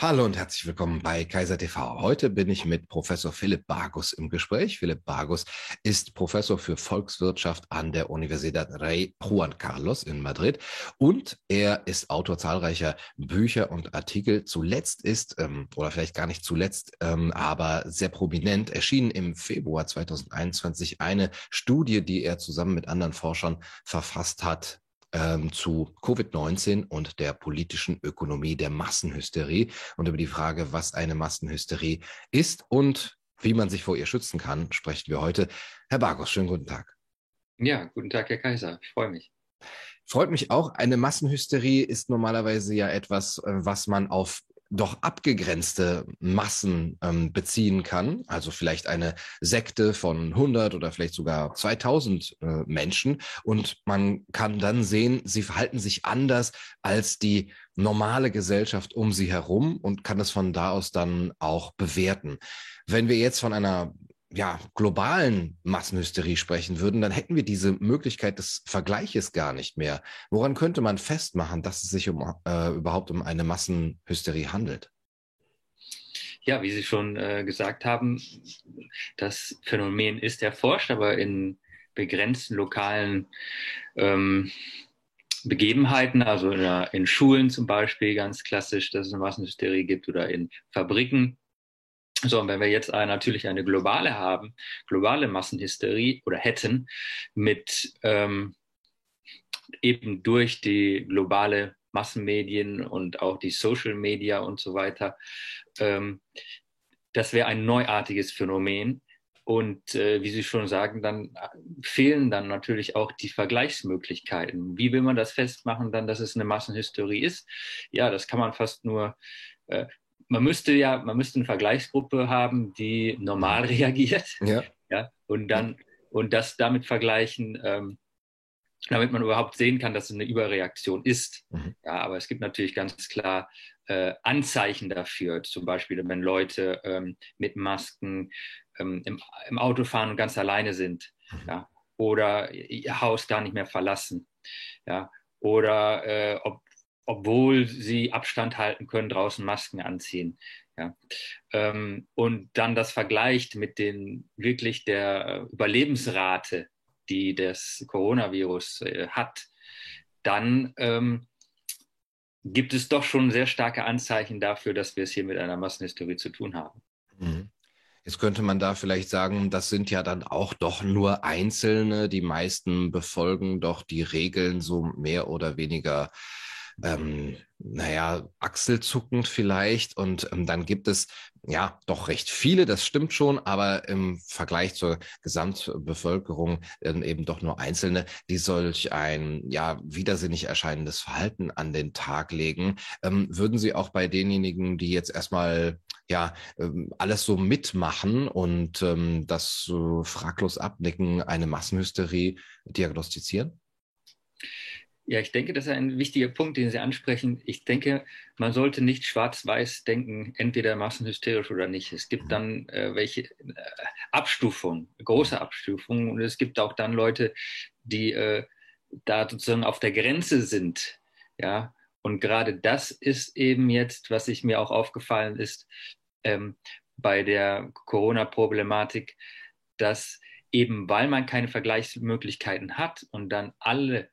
Hallo und herzlich willkommen bei Kaiser TV. Heute bin ich mit Professor Philipp Bargus im Gespräch. Philipp Bargus ist Professor für Volkswirtschaft an der Universidad Rey Juan Carlos in Madrid und er ist Autor zahlreicher Bücher und Artikel. Zuletzt ist, ähm, oder vielleicht gar nicht zuletzt, ähm, aber sehr prominent erschienen im Februar 2021 eine Studie, die er zusammen mit anderen Forschern verfasst hat ähm, zu Covid-19 und der politischen Ökonomie der Massenhysterie und über die Frage, was eine Massenhysterie ist und wie man sich vor ihr schützen kann, sprechen wir heute. Herr Bargos, schönen guten Tag. Ja, guten Tag, Herr Kaiser. Ich freue mich. Freut mich auch. Eine Massenhysterie ist normalerweise ja etwas, äh, was man auf doch abgegrenzte Massen ähm, beziehen kann, also vielleicht eine Sekte von 100 oder vielleicht sogar 2000 äh, Menschen und man kann dann sehen, sie verhalten sich anders als die normale Gesellschaft um sie herum und kann es von da aus dann auch bewerten. Wenn wir jetzt von einer ja, globalen Massenhysterie sprechen würden, dann hätten wir diese Möglichkeit des Vergleiches gar nicht mehr. Woran könnte man festmachen, dass es sich um, äh, überhaupt um eine Massenhysterie handelt? Ja, wie Sie schon äh, gesagt haben, das Phänomen ist erforscht, aber in begrenzten lokalen ähm, Begebenheiten, also in, in, Schulen zum Beispiel ganz klassisch, dass es eine Massenhysterie gibt oder in Fabriken so, und wenn wir jetzt natürlich eine globale haben, globale Massenhysterie oder hätten, mit ähm, eben durch die globale Massenmedien und auch die Social Media und so weiter, ähm, das wäre ein neuartiges Phänomen. Und äh, wie Sie schon sagen, dann fehlen dann natürlich auch die Vergleichsmöglichkeiten. Wie will man das festmachen, dann, dass es eine Massenhysterie ist? Ja, das kann man fast nur äh, man müsste ja, man müsste eine Vergleichsgruppe haben, die normal reagiert. Ja. ja und dann, und das damit vergleichen, ähm, damit man überhaupt sehen kann, dass es eine Überreaktion ist. Mhm. Ja, aber es gibt natürlich ganz klar äh, Anzeichen dafür. Zum Beispiel, wenn Leute ähm, mit Masken ähm, im, im, Auto fahren und ganz alleine sind. Mhm. Ja, oder ihr Haus gar nicht mehr verlassen. Ja, oder äh, ob obwohl sie Abstand halten können, draußen Masken anziehen. Ja. Ähm, und dann das vergleicht mit den wirklich der Überlebensrate, die das Coronavirus äh, hat, dann ähm, gibt es doch schon sehr starke Anzeichen dafür, dass wir es hier mit einer Massenhistorie zu tun haben. Mhm. Jetzt könnte man da vielleicht sagen, das sind ja dann auch doch nur Einzelne. Die meisten befolgen doch die Regeln so mehr oder weniger ähm, naja, achselzuckend vielleicht. Und ähm, dann gibt es ja doch recht viele, das stimmt schon, aber im Vergleich zur Gesamtbevölkerung äh, eben doch nur Einzelne, die solch ein ja widersinnig erscheinendes Verhalten an den Tag legen. Ähm, würden Sie auch bei denjenigen, die jetzt erstmal ja ähm, alles so mitmachen und ähm, das so fraglos abnicken, eine Massenhysterie diagnostizieren? Ja, ich denke, das ist ein wichtiger Punkt, den Sie ansprechen. Ich denke, man sollte nicht schwarz-weiß denken, entweder massenhysterisch oder nicht. Es gibt dann äh, welche äh, Abstufungen, große Abstufungen. Und es gibt auch dann Leute, die äh, da sozusagen auf der Grenze sind. Ja, und gerade das ist eben jetzt, was ich mir auch aufgefallen ist ähm, bei der Corona-Problematik, dass eben weil man keine Vergleichsmöglichkeiten hat und dann alle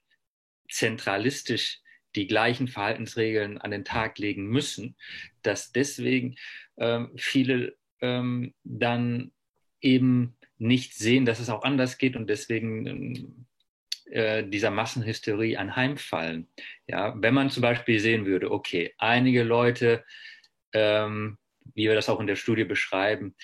zentralistisch die gleichen Verhaltensregeln an den Tag legen müssen, dass deswegen ähm, viele ähm, dann eben nicht sehen, dass es auch anders geht und deswegen ähm, äh, dieser Massenhysterie anheimfallen. Ja, wenn man zum Beispiel sehen würde, okay, einige Leute, ähm, wie wir das auch in der Studie beschreiben,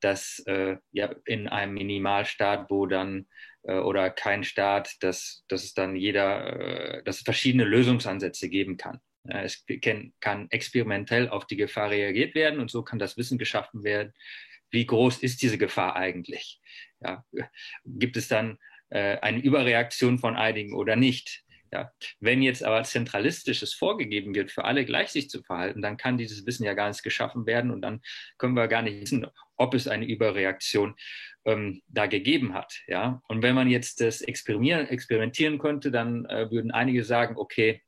dass äh, ja in einem Minimalstaat, wo dann oder kein Staat, dass, dass es dann jeder, äh, dass es verschiedene Lösungsansätze geben kann. Es kann experimentell auf die Gefahr reagiert werden und so kann das Wissen geschaffen werden. Wie groß ist diese Gefahr eigentlich? Ja, gibt es dann äh, eine Überreaktion von einigen oder nicht? Ja, wenn jetzt aber zentralistisches vorgegeben wird, für alle gleich sich zu verhalten, dann kann dieses Wissen ja gar nicht geschaffen werden und dann können wir gar nicht wissen, ob es eine Überreaktion ähm, da gegeben hat. Ja, und wenn man jetzt das experimentieren, experimentieren könnte, dann äh, würden einige sagen, okay,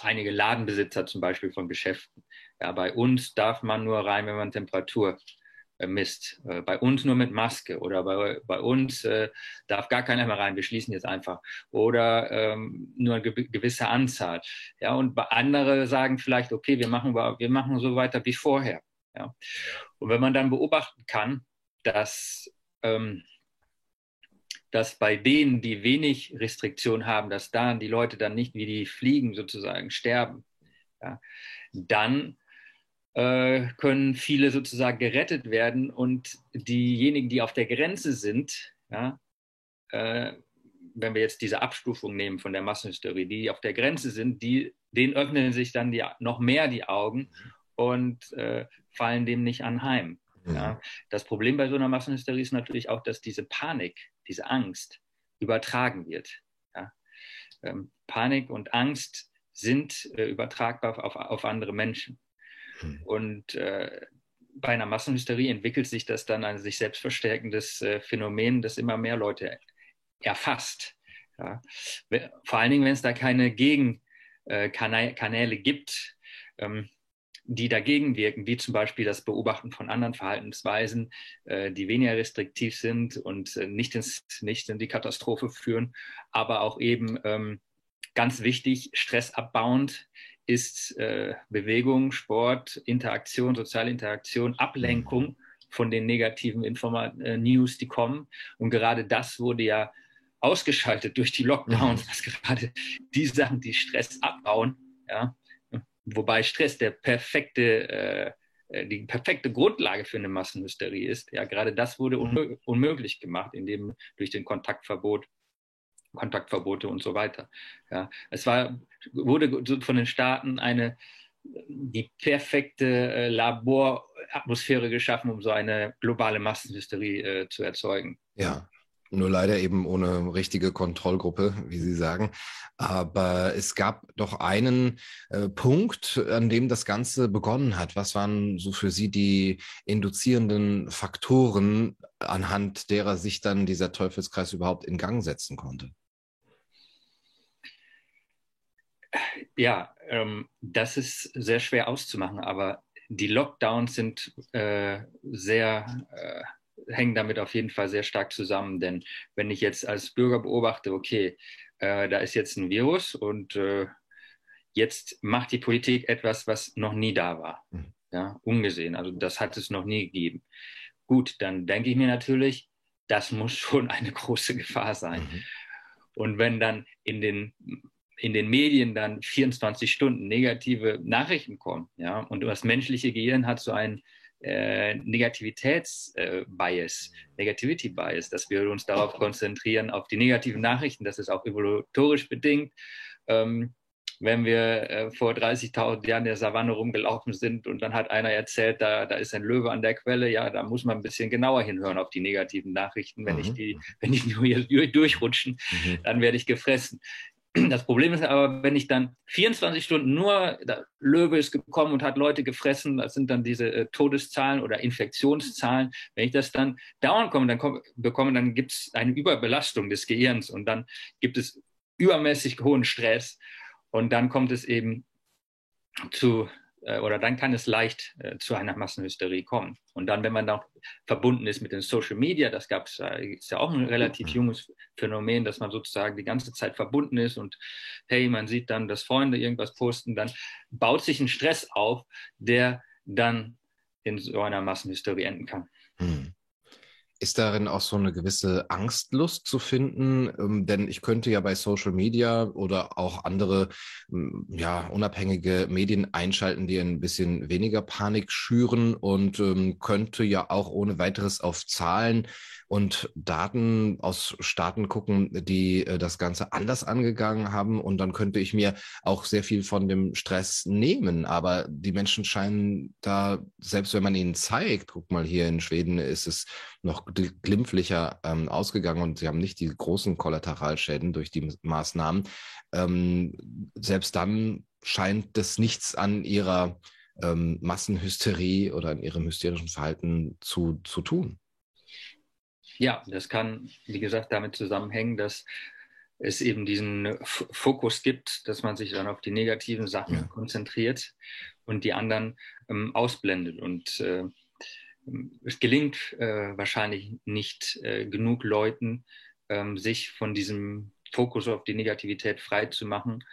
einige Ladenbesitzer zum Beispiel von Geschäften. Ja, bei uns darf man nur rein, wenn man Temperatur äh, misst. Äh, bei uns nur mit Maske oder bei, bei uns äh, darf gar keiner mehr rein. Wir schließen jetzt einfach. Oder ähm, nur eine gewisse Anzahl. Ja, und andere sagen vielleicht, okay, wir machen, wir machen so weiter wie vorher. Ja. Und wenn man dann beobachten kann, dass, ähm, dass bei denen, die wenig Restriktion haben, dass da die Leute dann nicht wie die Fliegen sozusagen sterben, ja, dann äh, können viele sozusagen gerettet werden und diejenigen, die auf der Grenze sind, ja, äh, wenn wir jetzt diese Abstufung nehmen von der Massenhysterie, die auf der Grenze sind, die, denen öffnen sich dann die, noch mehr die Augen und äh, fallen dem nicht anheim. Mhm. Ja. Das Problem bei so einer Massenhysterie ist natürlich auch, dass diese Panik, diese Angst übertragen wird. Ja. Ähm, Panik und Angst sind äh, übertragbar auf, auf andere Menschen. Mhm. Und äh, bei einer Massenhysterie entwickelt sich das dann ein sich selbst verstärkendes äh, Phänomen, das immer mehr Leute erfasst. Ja. Vor allen Dingen, wenn es da keine Gegenkanäle äh, gibt, ähm, die dagegen wirken, wie zum Beispiel das Beobachten von anderen Verhaltensweisen, äh, die weniger restriktiv sind und äh, nicht, ins, nicht in die Katastrophe führen, aber auch eben ähm, ganz wichtig, stressabbauend ist äh, Bewegung, Sport, Interaktion, soziale Interaktion, Ablenkung von den negativen Informa News, die kommen. Und gerade das wurde ja ausgeschaltet durch die Lockdowns, mhm. dass gerade die Sachen, die Stress abbauen, ja, wobei Stress der perfekte, äh, äh die perfekte Grundlage für eine Massenhysterie ist. Ja, gerade das wurde unmö unmöglich gemacht, indem durch den Kontaktverbot Kontaktverbote und so weiter. Ja, es war, wurde von den Staaten eine die perfekte äh, Laboratmosphäre geschaffen, um so eine globale Massenhysterie äh, zu erzeugen. Ja, nur leider eben ohne richtige Kontrollgruppe, wie Sie sagen. Aber es gab doch einen äh, Punkt, an dem das Ganze begonnen hat. Was waren so für Sie die induzierenden Faktoren, anhand derer sich dann dieser Teufelskreis überhaupt in Gang setzen konnte? Ja, ähm, das ist sehr schwer auszumachen, aber die Lockdowns sind äh, sehr, äh, hängen damit auf jeden Fall sehr stark zusammen. Denn wenn ich jetzt als Bürger beobachte, okay, äh, da ist jetzt ein Virus und äh, jetzt macht die Politik etwas, was noch nie da war. Mhm. Ja, ungesehen. Also das hat es noch nie gegeben. Gut, dann denke ich mir natürlich, das muss schon eine große Gefahr sein. Mhm. Und wenn dann in den in den Medien dann 24 Stunden negative Nachrichten kommen, ja, und das menschliche Gehirn hat so ein äh, Negativitätsbias, Negativity Bias, dass wir uns darauf konzentrieren, auf die negativen Nachrichten, das ist auch evolutorisch bedingt. Ähm, wenn wir äh, vor 30.000 Jahren in der Savanne rumgelaufen sind und dann hat einer erzählt, da, da ist ein Löwe an der Quelle, ja, da muss man ein bisschen genauer hinhören auf die negativen Nachrichten. Wenn, mhm. ich, die, wenn die nur hier durchrutschen, mhm. dann werde ich gefressen. Das Problem ist aber, wenn ich dann 24 Stunden nur, Löwe ist gekommen und hat Leute gefressen, das sind dann diese äh, Todeszahlen oder Infektionszahlen. Wenn ich das dann dauernd komme, dann komm, bekomme, dann gibt es eine Überbelastung des Gehirns und dann gibt es übermäßig hohen Stress und dann kommt es eben zu oder dann kann es leicht äh, zu einer Massenhysterie kommen. Und dann, wenn man auch verbunden ist mit den Social Media, das gab es äh, ist ja auch ein relativ junges Phänomen, dass man sozusagen die ganze Zeit verbunden ist und hey, man sieht dann, dass Freunde irgendwas posten, dann baut sich ein Stress auf, der dann in so einer Massenhysterie enden kann. Hm. Ist darin auch so eine gewisse Angstlust zu finden? Ähm, denn ich könnte ja bei Social Media oder auch andere ja, unabhängige Medien einschalten, die ein bisschen weniger Panik schüren und ähm, könnte ja auch ohne weiteres auf Zahlen und Daten aus Staaten gucken, die äh, das Ganze anders angegangen haben. Und dann könnte ich mir auch sehr viel von dem Stress nehmen. Aber die Menschen scheinen da, selbst wenn man ihnen zeigt, guck mal, hier in Schweden ist es noch glimpflicher ähm, ausgegangen und sie haben nicht die großen Kollateralschäden durch die Maßnahmen. Ähm, selbst dann scheint das nichts an ihrer ähm, Massenhysterie oder an ihrem hysterischen Verhalten zu, zu tun. Ja, das kann, wie gesagt, damit zusammenhängen, dass es eben diesen Fokus gibt, dass man sich dann auf die negativen Sachen ja. konzentriert und die anderen ähm, ausblendet. Und äh, es gelingt äh, wahrscheinlich nicht äh, genug Leuten, ähm, sich von diesem Fokus auf die Negativität frei zu machen.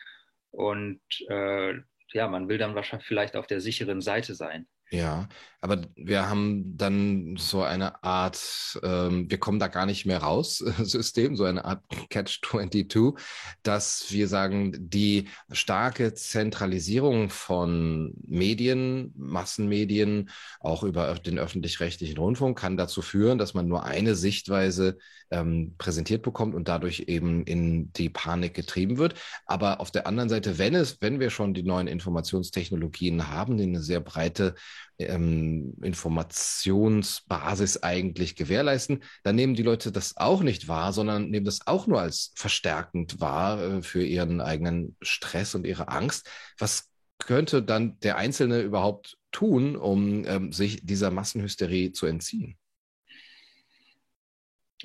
Und äh, ja, man will dann wahrscheinlich vielleicht auf der sicheren Seite sein. Ja, aber wir haben dann so eine Art, ähm, wir kommen da gar nicht mehr raus, System, so eine Art Catch-22, dass wir sagen, die starke Zentralisierung von Medien, Massenmedien, auch über den öffentlich-rechtlichen Rundfunk, kann dazu führen, dass man nur eine Sichtweise ähm, präsentiert bekommt und dadurch eben in die Panik getrieben wird. Aber auf der anderen Seite, wenn es, wenn wir schon die neuen Informationstechnologien haben, die eine sehr breite ähm, Informationsbasis eigentlich gewährleisten, dann nehmen die Leute das auch nicht wahr, sondern nehmen das auch nur als verstärkend wahr äh, für ihren eigenen Stress und ihre Angst. Was könnte dann der Einzelne überhaupt tun, um ähm, sich dieser Massenhysterie zu entziehen?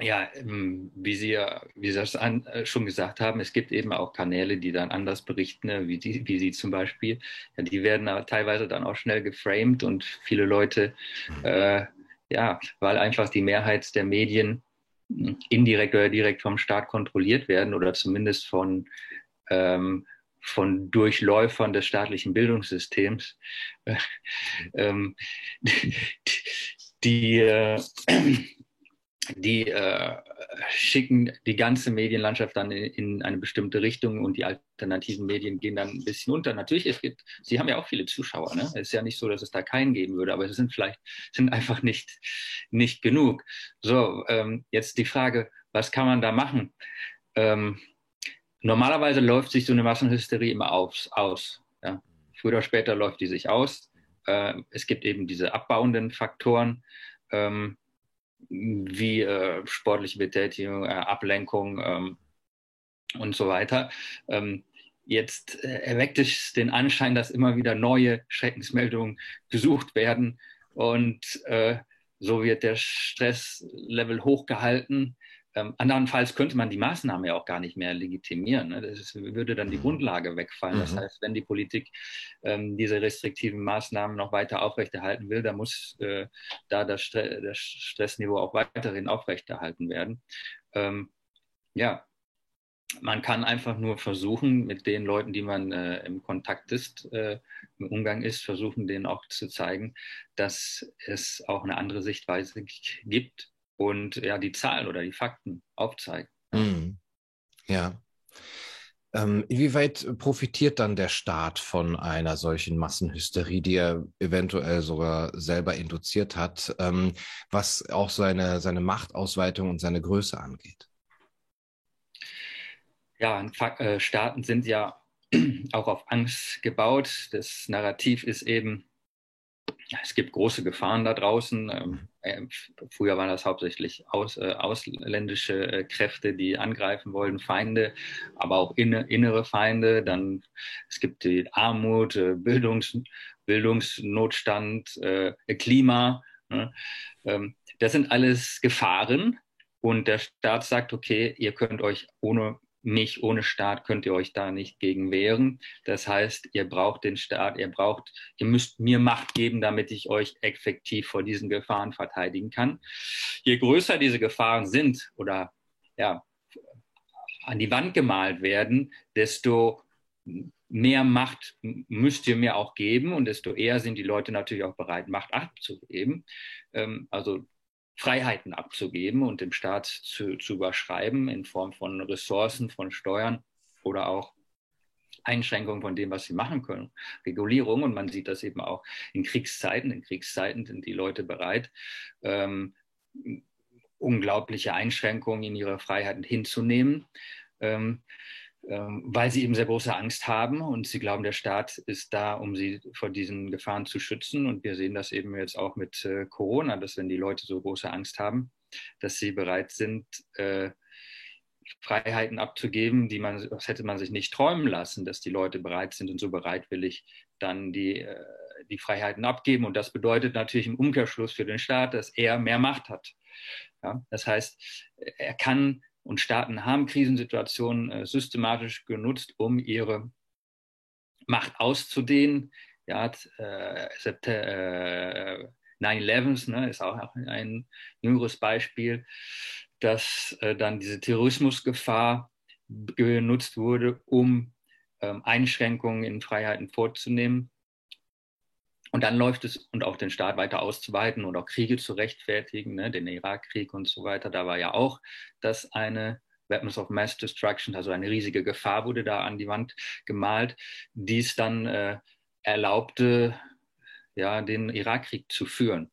Ja, ähm, wie Sie ja, wie Sie das an, äh, schon gesagt haben, es gibt eben auch Kanäle, die dann anders berichten, ne, wie, die, wie Sie zum Beispiel. Ja, die werden teilweise dann auch schnell geframed und viele Leute, mhm. äh, ja, weil einfach die Mehrheit der Medien indirekt oder direkt vom Staat kontrolliert werden oder zumindest von, ähm, von Durchläufern des staatlichen Bildungssystems, äh, ähm, die, die äh, die äh, schicken die ganze Medienlandschaft dann in, in, eine bestimmte Richtung und die alternativen Medien gehen dann ein bisschen unter. Natürlich, es gibt, sie haben ja auch viele Zuschauer. Ne? Es ist ja nicht so, dass es da keinen geben würde, aber es sind vielleicht sind einfach nicht, nicht genug. So, ähm, jetzt die Frage, was kann man da machen? Ähm, normalerweise läuft sich so eine Massenhysterie immer aus. aus ja? Früher oder später läuft die sich aus. Äh, es gibt eben diese abbauenden Faktoren. Ähm, wie äh, sportliche Betätigung, äh, Ablenkung ähm, und so weiter. Ähm, jetzt äh, erweckt es den Anschein, dass immer wieder neue Schreckensmeldungen gesucht werden und äh, so wird der Stresslevel hochgehalten. Ähm, andernfalls könnte man die Maßnahme ja auch gar nicht mehr legitimieren. Ne? Das ist, würde dann die mhm. Grundlage wegfallen. Mhm. Das heißt, wenn die Politik ähm, diese restriktiven Maßnahmen noch weiter aufrechterhalten will, dann muss äh, da das, Stre das, Stressniveau auch weiterhin aufrechterhalten werden. Ähm, ja, man kann einfach nur versuchen, mit den Leuten, die man äh, im Kontakt ist, äh, im Umgang ist, versuchen, denen auch zu zeigen, dass es auch eine andere Sichtweise gibt und ja, die Zahlen oder die Fakten aufzeigen. Mhm. Ja. Ähm, inwieweit profitiert dann der Staat von einer solchen Massenhysterie, die er eventuell sogar selber induziert hat, ähm, was auch seine, seine Machtausweitung und seine Größe angeht? Ja, äh, Staaten sind ja auch auf Angst gebaut. Das Narrativ ist eben, es gibt große Gefahren da draußen. Ähm, äh, früher waren das hauptsächlich aus, äh, ausländische äh, Kräfte, die angreifen wollten, Feinde, aber auch inne, innere Feinde. Dann es gibt die Armut, äh, Bildungs, Bildungsnotstand, äh, Klima. Ne? Ähm, das sind alles Gefahren. Und der Staat sagt, okay, ihr könnt euch ohne mich ohne Staat könnt ihr euch da nicht gegen wehren. Das heißt, ihr braucht den Staat, ihr braucht, ihr müsst mir Macht geben, damit ich euch effektiv vor diesen Gefahren verteidigen kann. Je größer diese Gefahren sind oder ja, an die Wand gemalt werden, desto mehr Macht müsst ihr mir auch geben und desto eher sind die Leute natürlich auch bereit, Macht abzugeben. Ähm, also Freiheiten abzugeben und dem Staat zu, zu überschreiben in Form von Ressourcen, von Steuern oder auch Einschränkungen von dem, was sie machen können, Regulierung. Und man sieht das eben auch in Kriegszeiten. In Kriegszeiten sind die Leute bereit, ähm, unglaubliche Einschränkungen in ihre Freiheiten hinzunehmen. Ähm, weil sie eben sehr große Angst haben und sie glauben, der Staat ist da, um sie vor diesen Gefahren zu schützen. Und wir sehen das eben jetzt auch mit äh, Corona, dass wenn die Leute so große Angst haben, dass sie bereit sind, äh, Freiheiten abzugeben, die man, das hätte man sich nicht träumen lassen, dass die Leute bereit sind und so bereitwillig dann die, äh, die Freiheiten abgeben. Und das bedeutet natürlich im Umkehrschluss für den Staat, dass er mehr Macht hat. Ja? Das heißt, er kann Und Staaten haben Krisensituationen äh, systematisch genutzt, um ihre Macht auszudehnen. Ja, äh, äh, 9-11 ne, ist auch ein jüngeres Beispiel, dass äh, dann diese Terrorismusgefahr genutzt wurde, um ähm, Einschränkungen in Freiheiten vorzunehmen. Und dann läuft es und auch den Staat weiter auszuweiten und auch Kriege zu rechtfertigen, ne, den Irakkrieg und so weiter. Da war ja auch, dass eine Weapons of Mass Destruction, also eine riesige Gefahr wurde da an die Wand gemalt, die es dann äh, erlaubte, ja, den Irakkrieg zu führen.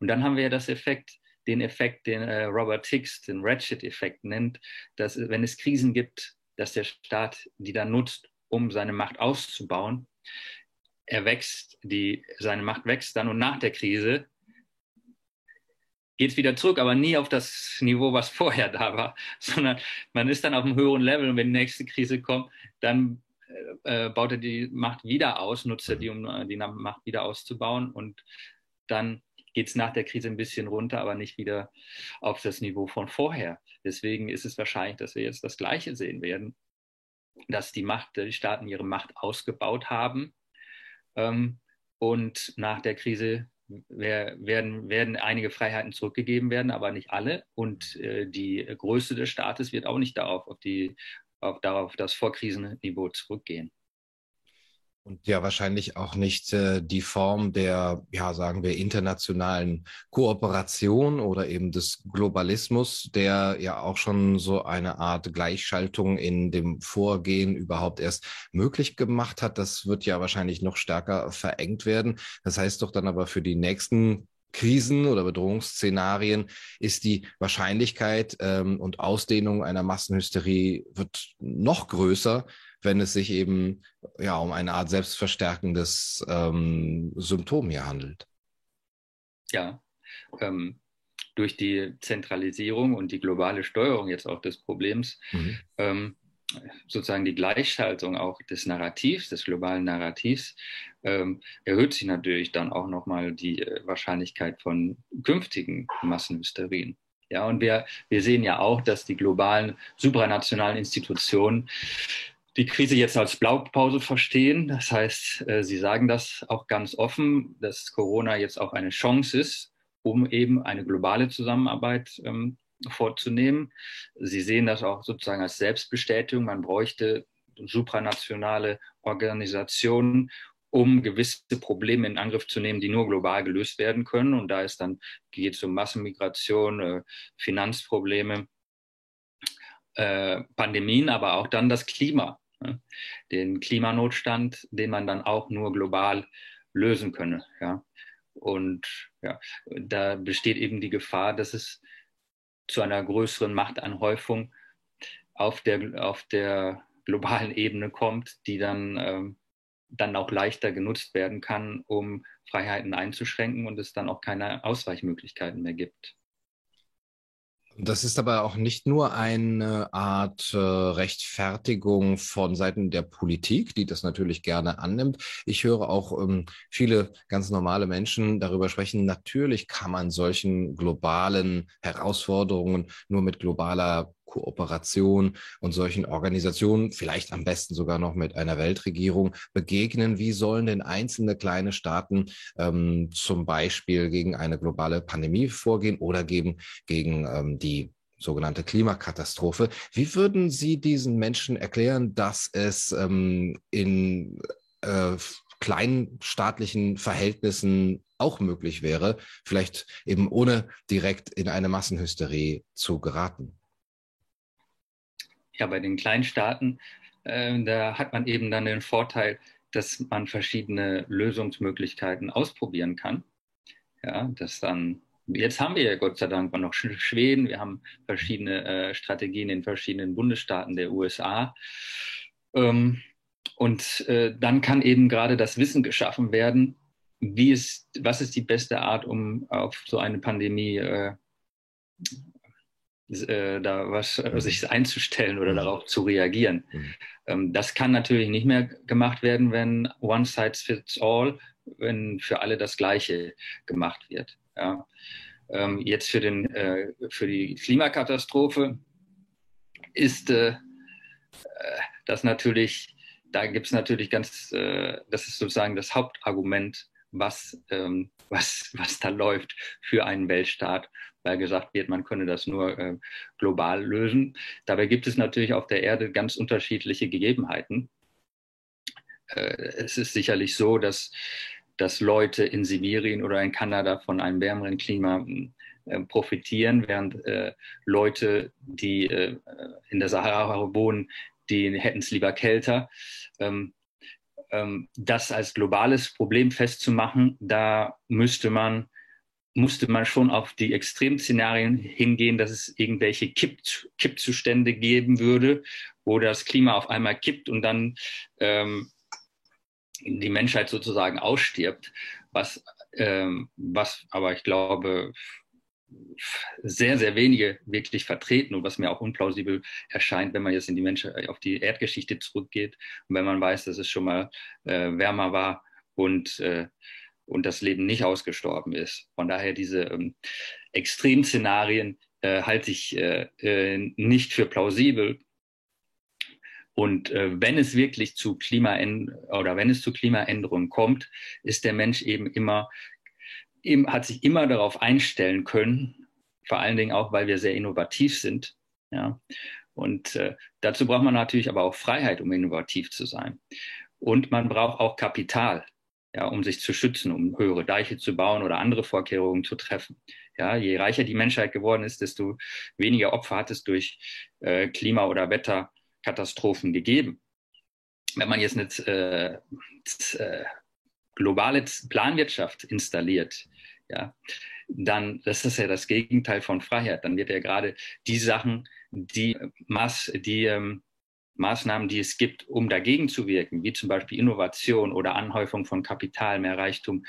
Und dann haben wir ja das Effekt, den Effekt, den äh, Robert Hicks den Ratchet-Effekt nennt, dass wenn es Krisen gibt, dass der Staat die dann nutzt, um seine Macht auszubauen. Er wächst, die, seine Macht wächst dann und nach der Krise geht es wieder zurück, aber nie auf das Niveau, was vorher da war, sondern man ist dann auf einem höheren Level und wenn die nächste Krise kommt, dann äh, äh baut er die Macht wieder aus, nutzt er die, um äh, die Macht wieder auszubauen und dann geht es nach der Krise ein bisschen runter, aber nicht wieder auf das Niveau von vorher. Deswegen ist es wahrscheinlich, dass wir jetzt das Gleiche sehen werden, dass die Macht, die Staaten ihre Macht ausgebaut haben und nach der Krise werden, werden einige Freiheiten zurückgegeben werden, aber nicht alle. Und äh, die Größe des Staates wird auch nicht darauf, auf, die, auf, darauf das Vorkrisenniveau zurückgehen. Und ja, wahrscheinlich auch nicht äh, die Form der, ja, sagen wir, internationalen Kooperation oder eben des Globalismus, der ja auch schon so eine Art Gleichschaltung in dem Vorgehen überhaupt erst möglich gemacht hat. Das wird ja wahrscheinlich noch stärker verengt werden. Das heißt doch dann aber für die nächsten Krisen oder Bedrohungsszenarien ist die Wahrscheinlichkeit ähm, und Ausdehnung einer Massenhysterie wird noch größer, wenn es sich eben ja um eine Art selbstverstärkendes ähm, Symptom hier handelt. Ja, ähm, durch die Zentralisierung und die globale Steuerung jetzt auch des Problems, mhm. ähm, sozusagen die Gleichschaltung auch des Narrativs, des globalen Narrativs, ähm, erhöht sich natürlich dann auch nochmal die äh, Wahrscheinlichkeit von künftigen Massenhysterien. Ja, und wir, wir sehen ja auch, dass die globalen supranationalen Institutionen die Krise jetzt als Blaupause verstehen. Das heißt, äh, Sie sagen das auch ganz offen, dass Corona jetzt auch eine Chance ist, um eben eine globale Zusammenarbeit ähm, vorzunehmen. Sie sehen das auch sozusagen als Selbstbestätigung. Man bräuchte supranationale Organisationen, um gewisse Probleme in Angriff zu nehmen, die nur global gelöst werden können. Und da ist dann geht es um Massenmigration, äh, Finanzprobleme, äh, Pandemien, aber auch dann das Klima. Den Klimanotstand, den man dann auch nur global lösen könne. Ja? Und ja, da besteht eben die Gefahr, dass es zu einer größeren Machtanhäufung auf der, auf der globalen Ebene kommt, die dann, ähm, dann auch leichter genutzt werden kann, um Freiheiten einzuschränken und es dann auch keine Ausweichmöglichkeiten mehr gibt. Das ist aber auch nicht nur eine Art äh, Rechtfertigung von Seiten der Politik, die das natürlich gerne annimmt. Ich höre auch ähm, viele ganz normale Menschen darüber sprechen. Natürlich kann man solchen globalen Herausforderungen nur mit globaler Kooperation und solchen Organisationen, vielleicht am besten sogar noch mit einer Weltregierung begegnen? Wie sollen denn einzelne kleine Staaten ähm, zum Beispiel gegen eine globale Pandemie vorgehen oder gegen, gegen ähm, die sogenannte Klimakatastrophe. Wie würden Sie diesen Menschen erklären, dass es ähm, in äh, kleinen Verhältnissen auch möglich wäre, vielleicht eben ohne direkt in eine Massenhysterie zu geraten? Ja, bei den kleinen Staaten, äh, da hat man eben dann den Vorteil, dass man verschiedene Lösungsmöglichkeiten ausprobieren kann. Ja, dass dann, jetzt haben wir ja Gott sei Dank noch Schweden, wir haben verschiedene äh, Strategien in verschiedenen Bundesstaaten der USA. Ähm, und äh, dann kann eben gerade das Wissen geschaffen werden, wie ist, was ist die beste Art, um auf so eine Pandemie äh, äh, da was äh, sich einzustellen oder mhm. darauf zu reagieren. Mhm. Ähm, das kann natürlich nicht mehr gemacht werden, wenn one size fits all, wenn für alle das Gleiche gemacht wird. Ja. Ähm, jetzt für, den, äh, für die Klimakatastrophe ist äh, das natürlich, da gibt es natürlich ganz, äh, das ist sozusagen das Hauptargument, was, ähm, was, was da läuft für einen Weltstaat, weil gesagt wird, man könne das nur äh, global lösen. Dabei gibt es natürlich auf der Erde ganz unterschiedliche Gegebenheiten. Äh, es ist sicherlich so, dass, dass Leute in Sibirien oder in Kanada von einem wärmeren Klima äh, profitieren, während äh, Leute, die äh, in der Sahara wohnen, die hätten es lieber kälter. Ähm, ähm, das als globales Problem festzumachen, da müsste man, musste man schon auf die Extremszenarien hingehen, dass es irgendwelche Kipp, Kippzustände geben würde, wo das Klima auf einmal kippt und dann ähm, die Menschheit sozusagen ausstirbt, was, ähm, was aber ich glaube sehr, sehr wenige wirklich vertreten und was mir auch unplausibel erscheint, wenn man jetzt in die Menschen äh, auf die Erdgeschichte zurückgeht und wenn man weiß, dass es schon mal äh, wärmer war und, äh, und das Leben nicht ausgestorben ist. Von daher diese ähm, Extremszenarien äh, halte ich äh, äh, nicht für plausibel. Und wenn es wirklich zu Klimaänderungen oder wenn es zu Klimaänderungen kommt, ist der Mensch eben immer eben, hat sich immer darauf einstellen können, vor allen Dingen auch, weil wir sehr innovativ sind. Ja. Und äh, dazu braucht man natürlich aber auch Freiheit, um innovativ zu sein. Und man braucht auch Kapital, ja, um sich zu schützen, um höhere Deiche zu bauen oder andere Vorkehrungen zu treffen. Ja, je reicher die Menschheit geworden ist, desto weniger Opfer hat es durch äh, Klima- oder Wetterkatastrophen gegeben. Wenn man jetzt eine äh, äh globale Planwirtschaft installiert, ja, dann das ist ja das Gegenteil von Freiheit. Dann wird ja gerade die Sachen, die, Maß, die ähm, Maßnahmen, die es gibt, um dagegen zu wirken, wie zum Beispiel Innovation oder Anhäufung von Kapital, mehr Reichtum,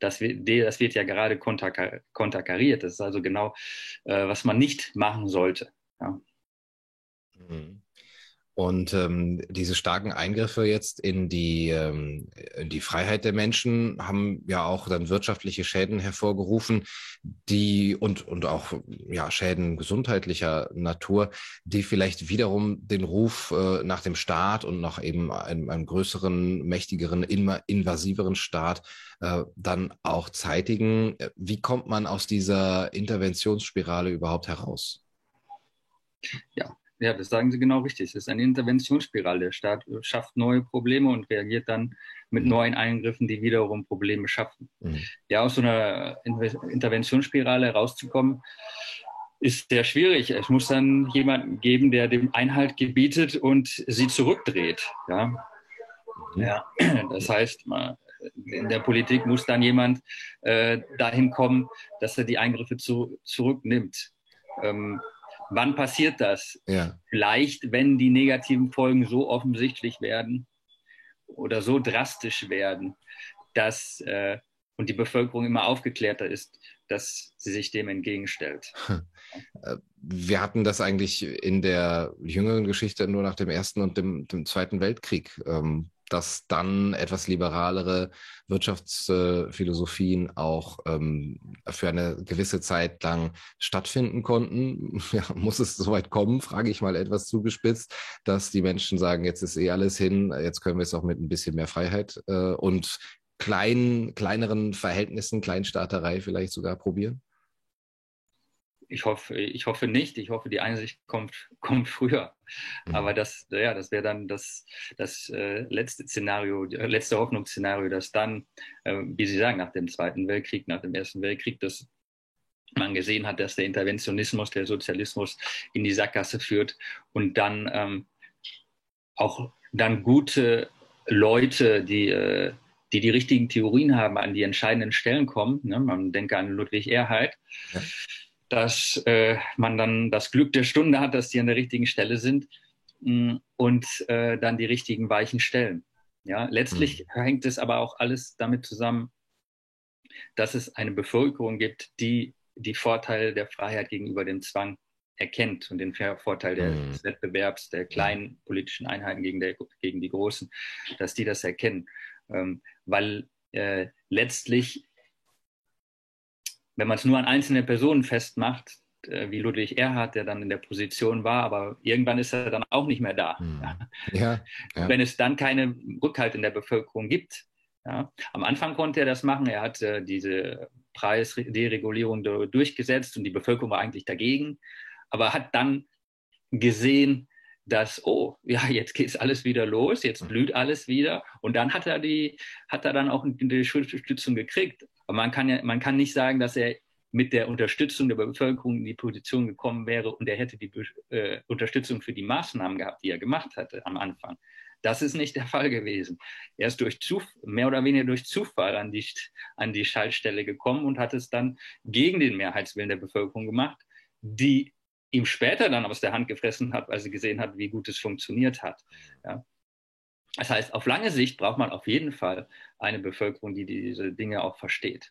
das wird, das wird ja gerade konterkariert. Das ist also genau, äh, was man nicht machen sollte. Ja. Mhm. Und ähm, diese starken Eingriffe jetzt in die, ähm, in die Freiheit der Menschen haben ja auch dann wirtschaftliche Schäden hervorgerufen, die und, und auch ja, Schäden gesundheitlicher Natur, die vielleicht wiederum den Ruf äh, nach dem Staat und nach eben einem, einem größeren, mächtigeren, invasiveren Staat äh, dann auch zeitigen. Wie kommt man aus dieser Interventionsspirale überhaupt heraus? Ja, ja, das sagen Sie genau richtig. Es ist eine Interventionsspirale. Der Staat schafft neue Probleme und reagiert dann mit mhm. neuen Eingriffen, die wiederum Probleme schaffen. Mhm. Ja, aus so einer Interventionsspirale rauszukommen, ist sehr schwierig. Es muss dann jemanden geben, der dem Einhalt gebietet und sie zurückdreht. Ja, mhm. ja das heißt, in der Politik muss dann jemand äh, dahin kommen, dass er die Eingriffe zu, zurücknimmt. Ähm, Wann passiert das? Ja. Vielleicht, wenn die negativen Folgen so offensichtlich werden oder so drastisch werden, dass äh, und die Bevölkerung immer aufgeklärter ist, dass sie sich dem entgegenstellt. Äh, wir hatten das eigentlich in der jüngeren Geschichte nur nach dem Ersten und dem, dem Zweiten Weltkrieg. Ähm, dass dann etwas liberalere Wirtschaftsphilosophien auch ähm, für eine gewisse Zeit lang stattfinden konnten. Ja, muss es soweit kommen, frage ich mal etwas zugespitzt, dass die Menschen sagen, jetzt ist eh alles hin, jetzt können wir es auch mit ein bisschen mehr Freiheit äh, und kleinen, kleineren Verhältnissen, Kleinstaaterei vielleicht sogar probieren? Ich hoffe, ich hoffe nicht. Ich hoffe, die Einsicht kommt, kommt früher. Mhm. Aber das, ja, das wäre dann das, das äh, letzte Szenario, letzte Hoffnungsszenario, dass dann, äh, wie Sie sagen, nach dem Zweiten Weltkrieg, nach dem Ersten Weltkrieg, dass man gesehen hat, dass der Interventionismus, der Sozialismus in die Sackgasse führt und dann ähm, auch dann gute Leute, die äh, die die richtigen Theorien haben, an die entscheidenden Stellen kommen. Ne? Man denke an Ludwig Erhard. Ja dass äh, man dann das Glück der Stunde hat, dass die an der richtigen Stelle sind mh, mm, und äh, dann die richtigen Weichen stellen. Ja, letztlich mhm. hängt es aber auch alles damit zusammen, dass es eine Bevölkerung gibt, die die Vorteile der Freiheit gegenüber dem Zwang erkennt und den Vorteil mhm. des Wettbewerbs der kleinen politischen Einheiten gegen, der, gegen die großen, dass die das erkennen. Ähm, weil äh, letztlich wenn man es nur an einzelne Personen festmacht, äh, wie Ludwig Erhard, der dann in der Position war, aber irgendwann ist er dann auch nicht mehr da. Hm. Ja, ja. Wenn es dann keinen Rückhalt in der Bevölkerung gibt. Ja. Am Anfang konnte er das machen. Er hat äh, diese Preisderegulierung durchgesetzt und die Bevölkerung war eigentlich dagegen, aber hat dann gesehen, dass, oh, ja, jetzt geht alles wieder los, jetzt blüht alles wieder. Und dann hat er die, hat er dann auch die Unterstützung gekriegt. Aber man kann ja, man kann nicht sagen, dass er mit der Unterstützung der Bevölkerung in die Position gekommen wäre und er hätte die äh, Unterstützung für die Maßnahmen gehabt, die er gemacht hatte am Anfang. Das ist nicht der Fall gewesen. Er ist durch Zuf mehr oder weniger durch Zufall an die, an die Schaltstelle gekommen und hat es dann gegen den Mehrheitswillen der Bevölkerung gemacht, die ihm später dann aus der Hand gefressen hat, weil sie gesehen hat, wie gut es funktioniert hat. Ja. Das heißt, auf lange Sicht braucht man auf jeden Fall eine Bevölkerung, die diese Dinge auch versteht.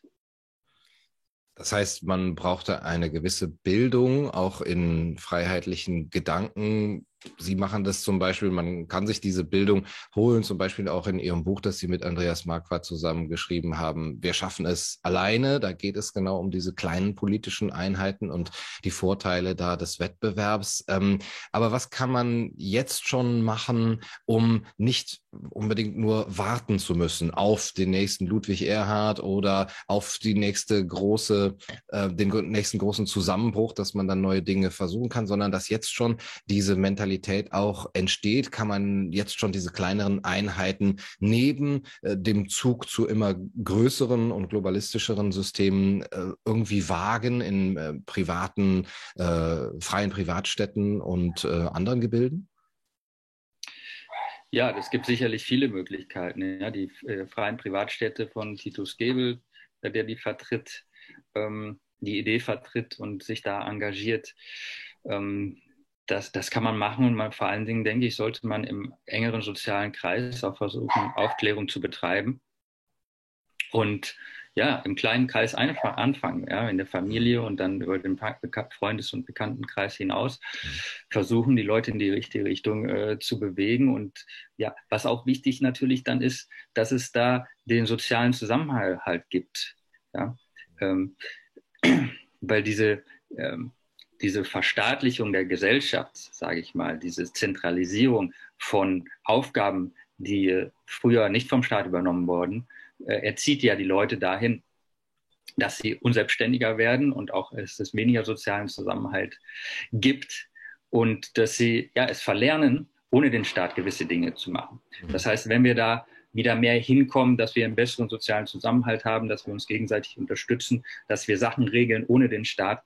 Das heißt, man brauchte eine gewisse Bildung auch in freiheitlichen Gedanken, Sie machen das zum Beispiel, man kann sich diese Bildung holen, zum Beispiel auch in Ihrem Buch, das Sie mit Andreas Marquardt zusammen geschrieben haben. Wir schaffen es alleine. Da geht es genau um diese kleinen politischen Einheiten und die Vorteile da des Wettbewerbs. Ähm, aber was kann man jetzt schon machen, um nicht unbedingt nur warten zu müssen auf den nächsten Ludwig Erhard oder auf die nächste große, äh, den nächsten großen Zusammenbruch, dass man dann neue Dinge versuchen kann, sondern dass jetzt schon diese Mentalität Mentalität auch entsteht? Kann man jetzt schon diese kleineren Einheiten neben äh, dem Zug zu immer größeren und globalistischeren Systemen äh, irgendwie wagen in äh, privaten, äh, freien Privatstädten und äh, anderen Gebilden? Ja, es gibt sicherlich viele Möglichkeiten. Ja, die äh, freien Privatstädte von Titus Gebel, der die vertritt, ähm, die Idee vertritt und sich da engagiert. Ähm, das, das kann man machen und man, vor allen Dingen, denke ich, sollte man im engeren sozialen Kreis auch versuchen, Aufklärung zu betreiben. Und ja, im kleinen Kreis einfach anfangen, ja, in der Familie und dann über den Freundes- und Bekanntenkreis hinaus versuchen, die Leute in die richtige Richtung äh, zu bewegen. Und ja, was auch wichtig natürlich dann ist, dass es da den sozialen Zusammenhalt gibt. Ja, ähm, weil diese, ähm, diese Verstaatlichung der Gesellschaft, sage ich mal, diese Zentralisierung von Aufgaben, die früher nicht vom Staat übernommen wurden, äh, erzieht ja die Leute dahin, dass sie unselbstständiger werden und auch es es weniger sozialen Zusammenhalt gibt und dass sie ja es verlernen, ohne den Staat gewisse Dinge zu machen. Mhm. Das heißt, wenn wir da wieder mehr hinkommen, dass wir einen besseren sozialen Zusammenhalt haben, dass wir uns gegenseitig unterstützen, dass wir Sachen regeln ohne den Staat,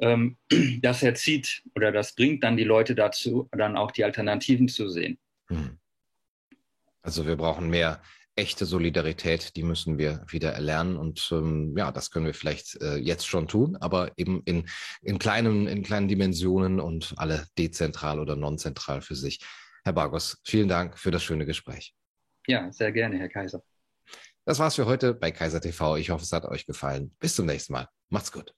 ähm, das erzieht oder das bringt dann die Leute dazu, dann auch die Alternativen zu sehen. Hm. Also wir brauchen mehr echte Solidarität, die müssen wir wieder erlernen. Und ähm, ja, das können wir vielleicht äh, jetzt schon tun, aber eben in, in, kleinen, in kleinen Dimensionen und alle dezentral oder nonzentral für sich. Herr Bargos, vielen Dank für das schöne Gespräch. Ja, sehr gerne, Herr Kaiser. Das war's für heute bei Kaiser TV. Ich hoffe, es hat euch gefallen. Bis zum nächsten Mal. Macht's gut.